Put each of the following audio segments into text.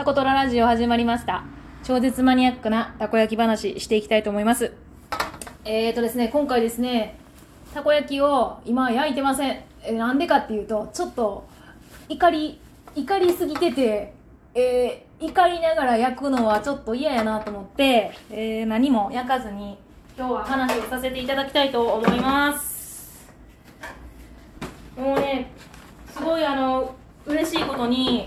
タコトララジオ始まりました。超絶マニアックなたこ焼き話していきたいと思います。えーとですね、今回ですね、たこ焼きを今焼いてません。えーなんでかっていうと、ちょっと怒り、怒りすぎてて、えー怒りながら焼くのはちょっと嫌やなと思って、えー何も焼かずに今日は話をさせていただきたいと思います。もうね、すごいあの、嬉しいことに、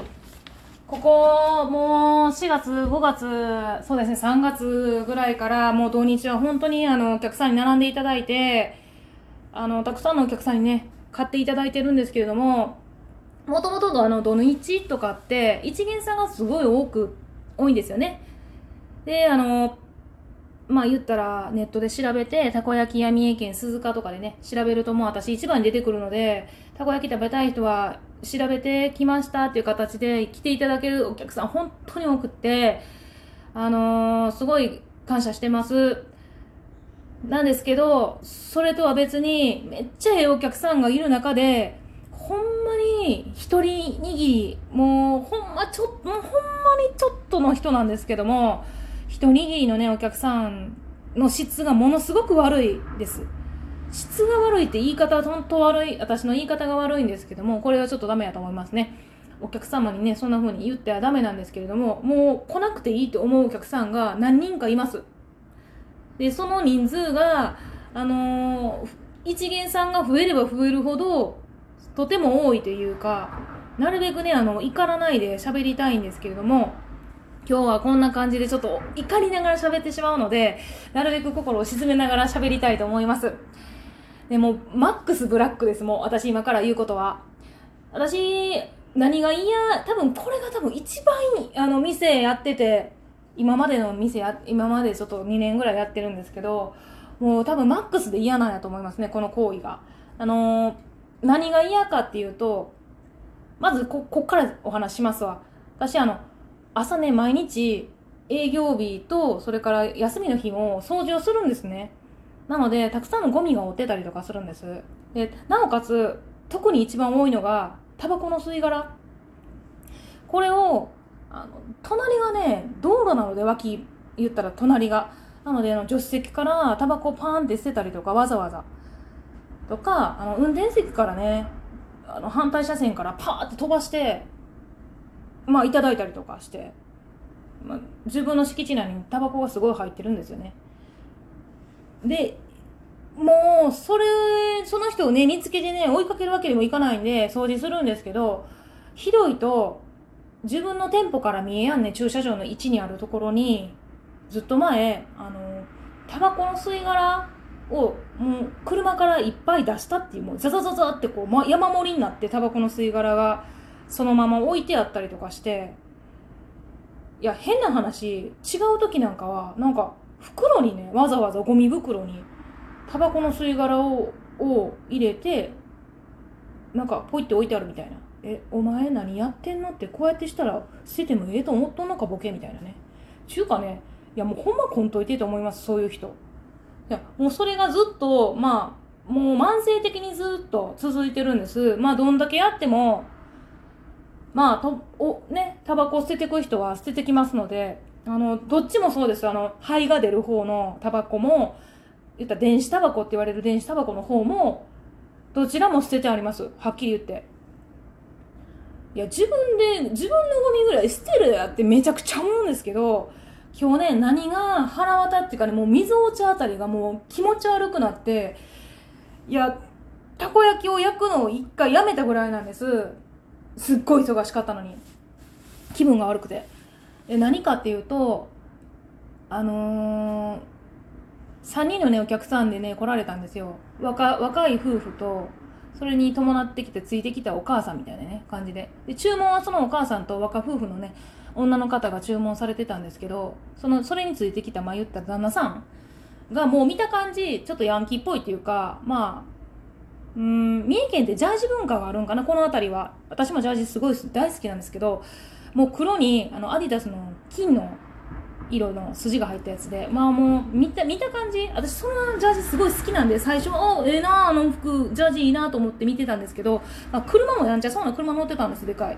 ここ、もう4月、5月、そうですね、3月ぐらいから、もう土日は本当にあの、お客さんに並んでいただいて、あの、たくさんのお客さんにね、買っていただいてるんですけれども、もともとのあの、土日とかって、一元さんがすごい多く、多いんですよね。で、あの、まあ言ったらネットで調べて、たこ焼きや三重県鈴鹿とかでね、調べるともう私一番に出てくるので、たこ焼き食べたい人は調べてきましたっていう形で来ていただけるお客さん本当に多くって、あのーすごい感謝してます。なんですけど、それとは別にめっちゃええお客さんがいる中で、ほんまに一人握り、もうほんまちょっと、もうほんまにちょっとの人なんですけども、一握りのね、お客さんの質がものすごく悪いです。質が悪いって言い方は本当悪い、私の言い方が悪いんですけども、これはちょっとダメやと思いますね。お客様にね、そんな風に言ってはダメなんですけれども、もう来なくていいと思うお客さんが何人かいます。で、その人数が、あのー一元さんが増えれば増えるほど、とても多いというか、なるべくね、あの、怒らないで喋りたいんですけれども、今日はこんな感じでちょっと怒りながら喋ってしまうので、なるべく心を沈めながら喋りたいと思います。でも、マックスブラックです、もう。私今から言うことは。私、何が嫌、多分これが多分一番、あの、店やってて、今までの店や、今までちょっと2年ぐらいやってるんですけど、もう多分マックスで嫌なんやと思いますね、この行為が。あのー何が嫌かっていうと、まずこ、こっからお話しますわ。私あの、朝ね、毎日、営業日と、それから休みの日も掃除をするんですね。なので、たくさんのゴミが落ってたりとかするんです。で、なおかつ、特に一番多いのが、タバコの吸い殻。これを、あの、隣がね、道路なので脇、言ったら隣が。なので、あの、助手席からタバコをパーンって捨てたりとか、わざわざ。とか、あの、運転席からね、あの、反対車線からパーって飛ばして、まあ、いただいたりとかして、まあ、自分の敷地内にタバコがすごい入ってるんですよね。で、もう、それ、その人をね、見つけてね、追いかけるわけにもいかないんで、掃除するんですけど、ひどいと、自分の店舗から見えやんね、駐車場の位置にあるところに、ずっと前、あの、タバコの吸い殻を、もう、車からいっぱい出したっていう、もう、ザザザザってこう、ま、山盛りになって、タバコの吸い殻が、そのまま置いてあったりとかして、いや、変な話、違う時なんかは、なんか、袋にね、わざわざゴミ袋に、タバコの吸い殻を、を入れて、なんか、ポイって置いてあるみたいな。え、お前何やってんのって、こうやってしたら捨ててもええと思っとんのか、ボケみたいなね。ちゅうかね、いや、もうほんまこんといてと思います、そういう人。いや、もうそれがずっと、まあ、もう慢性的にずっと続いてるんです。まあ、どんだけやっても、まあ、と、お、ね、タバコを捨ててく人は捨ててきますので、あの、どっちもそうです。あの、灰が出る方のタバコも、言った電子タバコって言われる電子タバコの方も、どちらも捨ててあります。はっきり言って。いや、自分で、自分のゴミぐらい捨てるやってめちゃくちゃ思うんですけど、今日ね、何が腹渡っていうかね、もう水落ちあたりがもう気持ち悪くなって、いや、たこ焼きを焼くのを一回やめたぐらいなんです。すっごい忙しかったのに。気分が悪くて。で何かっていうと、あのー、3人のね、お客さんでね、来られたんですよ。若若い夫婦と、それに伴ってきてついてきたお母さんみたいなね、感じで。で、注文はそのお母さんと若夫婦のね、女の方が注文されてたんですけど、その、それについてきた、まあ言った旦那さんがもう見た感じ、ちょっとヤンキーっぽいっていうか、まあ、うん、三重県ってジャージ文化があるんかな、この辺りは。私もジャージすごい大好きなんですけど、もう黒に、あの、アディダスの金の色の筋が入ったやつで、まあもう、見た、見た感じ、私そのジャージすごい好きなんで、最初、おええなあ、あの服、ジャージいいなと思って見てたんですけど、まあ、車もやんちゃそうな車乗ってたんです、でかい。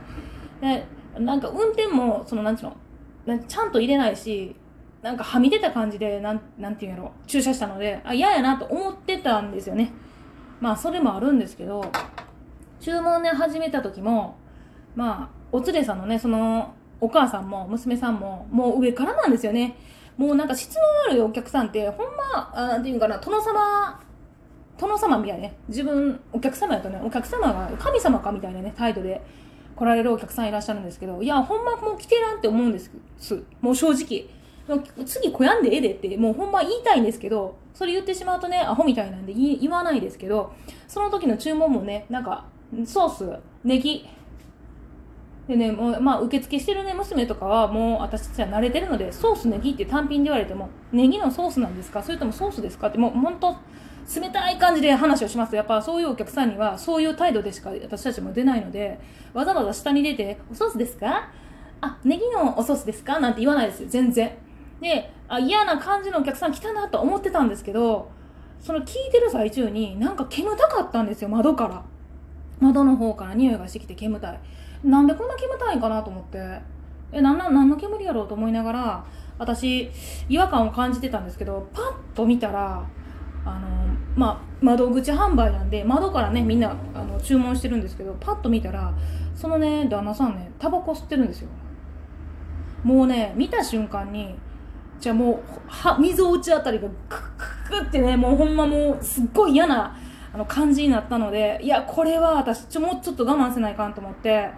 で、なんか運転もそのなんちゅうのちゃんと入れないしなんかはみ出た感じでなんなんていうんやろ駐車したのであ嫌やなと思ってたんですよねまあそれもあるんですけど注文ね始めた時もまあお連れさんのねそのお母さんも娘さんももう上からなんですよね。もうなんか質の悪いお客さんってほんまあなんていうんかな殿様殿様みたいなね。自分お客様やとねお客様が神様かみたいなね態度で来られるお客さんいらっしゃるんですけどいやほんまもう来てらんって思うんです。もう正直。次こやんでええでってもうほんま言いたいんですけどそれ言ってしまうとねアホみたいなんで言わないですけどその時の注文もねなんかソースネギでね、もう、まあ、受付してるね、娘とかは、もう、私たちは慣れてるので、ソースネギって単品で言われても、ネギのソースなんですか？それともソースですか？って、もう、本当冷たい感じで話をします、やっぱそういうお客さんには、そういう態度でしか私たちも出ないので、わざわざ下に出て、おソースですか？あ、ネギのおソースですか？なんて言わないですよ、全然。で、あ、嫌な感じのお客さん来たなと思ってたんですけど、その聞いてる最中に、なんか煙たかったんですよ、窓から。窓の方から匂いがしてきて煙たい。なんでこんな煙たいんかなと思って。えなんな何の煙やろうと思いながら私違和感を感じてたんですけどパッと見たらあのまあ窓口販売なんで窓からねみんなあの注文してるんですけどパッと見たらそのね旦那さんねタバコ吸ってるんですよ。もうね見た瞬間にじゃあもうは溝落ちあたりがクックッってねもうほんまもうすっごい嫌なあの感じになったのでいやこれは私ちょもうちょっと我慢せないかんと思って、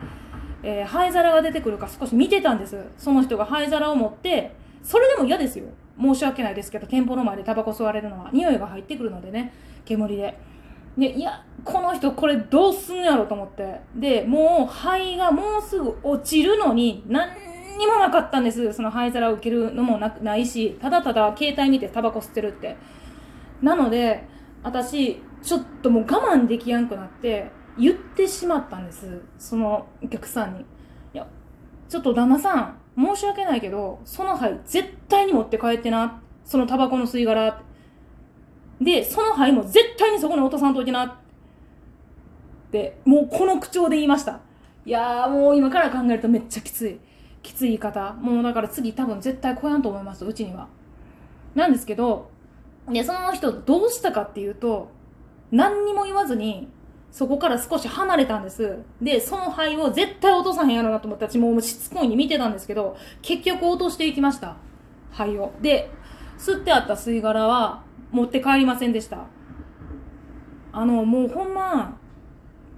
えー、灰皿が出てくるか少し見てたんです。その人が灰皿を持ってそれでも嫌ですよ。申し訳ないですけど店舗の前でタバコ吸われるのは匂いが入ってくるのでね煙で。でいやこの人これどうすんやろと思って。でもう灰がもうすぐ落ちるのに何にもなかったんです。その灰皿を受けるのもなないしただただ携帯見てタバコ吸ってるって。なので私ちょっともう我慢できやんくなって言ってしまったんですそのお客さんに。いやちょっと旦那さん申し訳ないけどその灰絶対に持って帰ってなそのタバコの吸い殻。でその灰も絶対にそこに落とさんといてな。ってもうこの口調で言いました。いやーもう今から考えるとめっちゃきつい。きつい言い方。もうだから次多分絶対来やんと思いますうちには。なんですけどでその人どうしたかっていうと何にも言わずに、そこから少し離れたんです。で、その灰を絶対落とさへんやろなと思って、私もうしつこいに見てたんですけど、結局落としていきました。灰を。で、吸ってあった吸い殻は持って帰りませんでした。あの、もうほんま、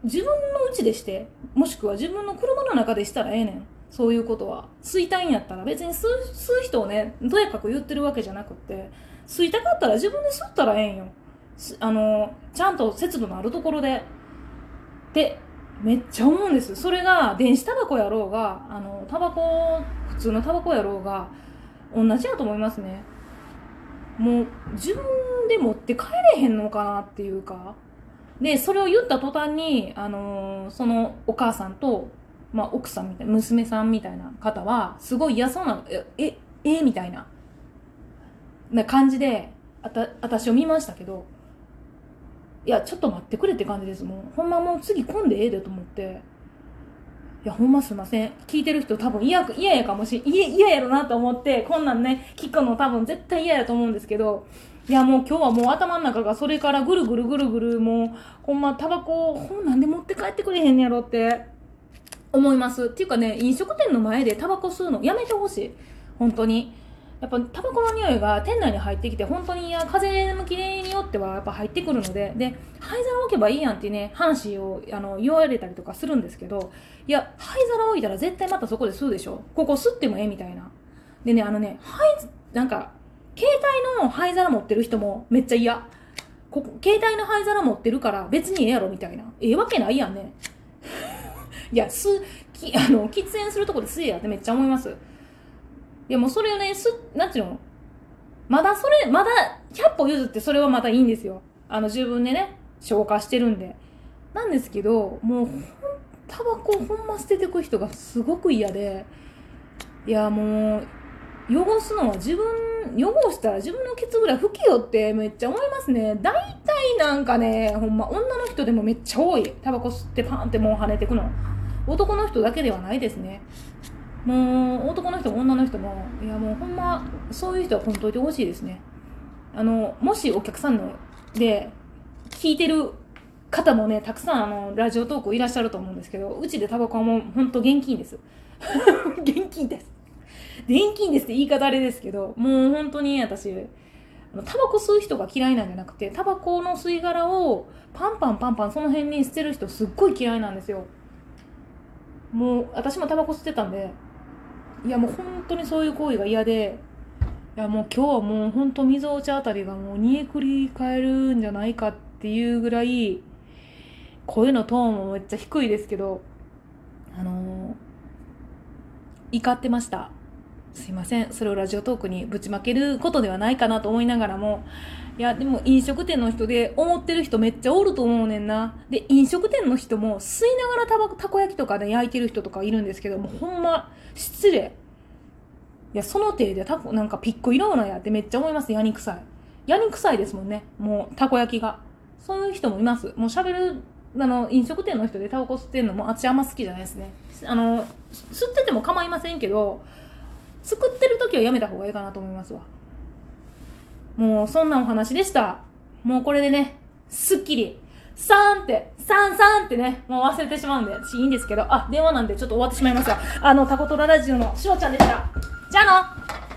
自分の家でして、もしくは自分の車の中でしたらええねん。そういうことは。吸いたいんやったら、別に吸う吸う人をね、とやかく言ってるわけじゃなくって、吸いたかったら自分で吸ったらええんよ。あのちゃんと節度のあるところでってめっちゃ思うんです。それが電子タバコやろうがあのタバコ普通のタバコやろうが同じやと思いますね。もう自分で持って帰れへんのかなっていうか。でそれを言った途端に、あのー、そのお母さんと、まあ、奥さんみたいな娘さんみたいな方はすごい嫌そうなえええみたいなな感じであた私を見ましたけど。いやちょっと待ってくれって感じです。もんほんまもう次来んでええでと思って。いやほんますいません。聞いてる人多分嫌嫌やかもしれ嫌嫌やろなと思ってこんなんね聞くの多分絶対嫌やと思うんですけど。いやもう今日はもう頭の中がそれからぐるぐるぐるぐるもうほんまタバコほんなんで持って帰ってくれへんねやろって。思います。っていうかね飲食店の前でタバコ吸うのやめてほしい。本当に。やっぱタバコの匂いが店内に入ってきて本当にいや風向きによってはやっぱ入ってくるのでで灰皿置けばいいやんってね話をあの言われたりとかするんですけどいや灰皿置いたら絶対またそこで吸うでしょ。ここ吸ってもええみたいな。でねあのね灰なんか携帯の灰皿持ってる人もめっちゃ嫌。ここ携帯の灰皿持ってるから別にええやろみたいな。ええわけないやんね。いや吸きあの喫煙するとこで吸えやってめっちゃ思います。いやもうそれをね、す、なんていうの？まだそれ、まだ100歩譲ってそれはまたいいんですよ。あの自分でね、消化してるんで。なんですけど、もうほん、タバコほんま捨ててく人がすごく嫌で、いやもう、汚すのは自分、汚したら自分のケツぐらい拭きよってめっちゃ思いますね。大体なんかね、ほんま女の人でもめっちゃ多い。タバコ吸ってパーンってもう跳ねてくの。男の人だけではないですねもう男の人も女の人もいやもうほんまそういう人は本当にほしいですね。あのもしお客さんので聞いてる方もねたくさんあのラジオトークいらっしゃると思うんですけどうちでタバコはもう本当現金です。現金です。現金ですって言い方あれですけどもう本当に私タバコ吸う人が嫌いなんじゃなくてタバコの吸い殻をパンパンパンパンその辺に捨てる人すっごい嫌いなんですよ。もう私もタバコ吸ってたんでいやもう本当にそういう行為が嫌でいやもう今日はもう本当みぞお茶あたりがもう煮えくり返るんじゃないかっていうぐらい声のトーンもめっちゃ低いですけどあのー、怒ってました。すいません。それをラジオトークにぶちまけることではないかなと思いながらもいやでも飲食店の人で思ってる人めっちゃおると思うねんな。で飲食店の人も吸いながらたばたこ焼きとかで焼いてる人とかいるんですけどもほんま失礼。いやその手でたこなんかピッコ色なや。ってめっちゃ思いますヤニ臭い。ヤニ臭いですもんね。もうたこ焼きが。そういう人もいます。もう喋るあの飲食店の人でタバコ吸ってんのもあっちあんま好きじゃないですね。あの吸ってても構いませんけど作ってる時はやめた方がいいかなと思いますわ。もうそんなお話でした。もうこれでね、すっきり。サーンって、サンサンってね、もう忘れてしまうんで、いいんですけど、あ、電話なんでちょっと終わってしまいました。あの、タコトララジオのしおちゃんでした。じゃあの